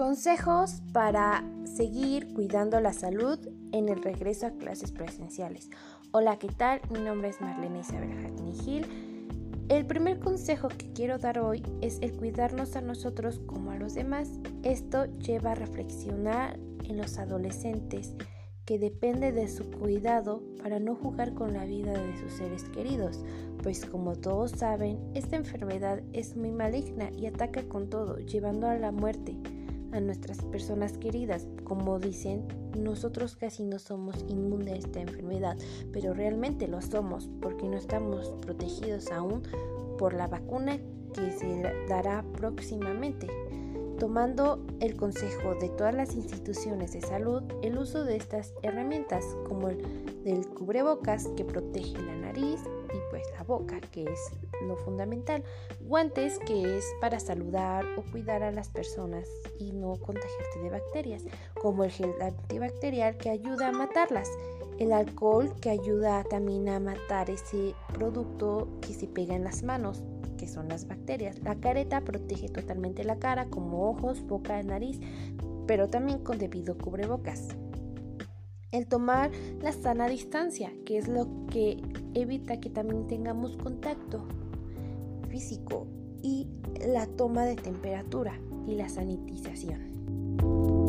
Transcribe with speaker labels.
Speaker 1: Consejos para seguir cuidando la salud en el regreso a clases presenciales. Hola, ¿qué tal? Mi nombre es Marlene Isabel Hackney Gil. El primer consejo que quiero dar hoy es el cuidarnos a nosotros como a los demás. Esto lleva a reflexionar en los adolescentes que depende de su cuidado para no jugar con la vida de sus seres queridos, pues como todos saben, esta enfermedad es muy maligna y ataca con todo, llevando a la muerte a nuestras personas queridas. Como dicen, nosotros casi no somos inmunes a esta enfermedad, pero realmente lo somos porque no estamos protegidos aún por la vacuna que se dará próximamente. Tomando el consejo de todas las instituciones de salud, el uso de estas herramientas como el del cubrebocas que protege la nariz y pues la boca, que es lo fundamental, guantes que es para saludar o cuidar a las personas y no contagiarte de bacterias, como el gel antibacterial que ayuda a matarlas, el alcohol que ayuda también a matar ese producto que se pega en las manos que son las bacterias. La careta protege totalmente la cara, como ojos, boca, nariz, pero también con debido cubrebocas. El tomar la sana distancia, que es lo que evita que también tengamos contacto físico y la toma de temperatura y la sanitización.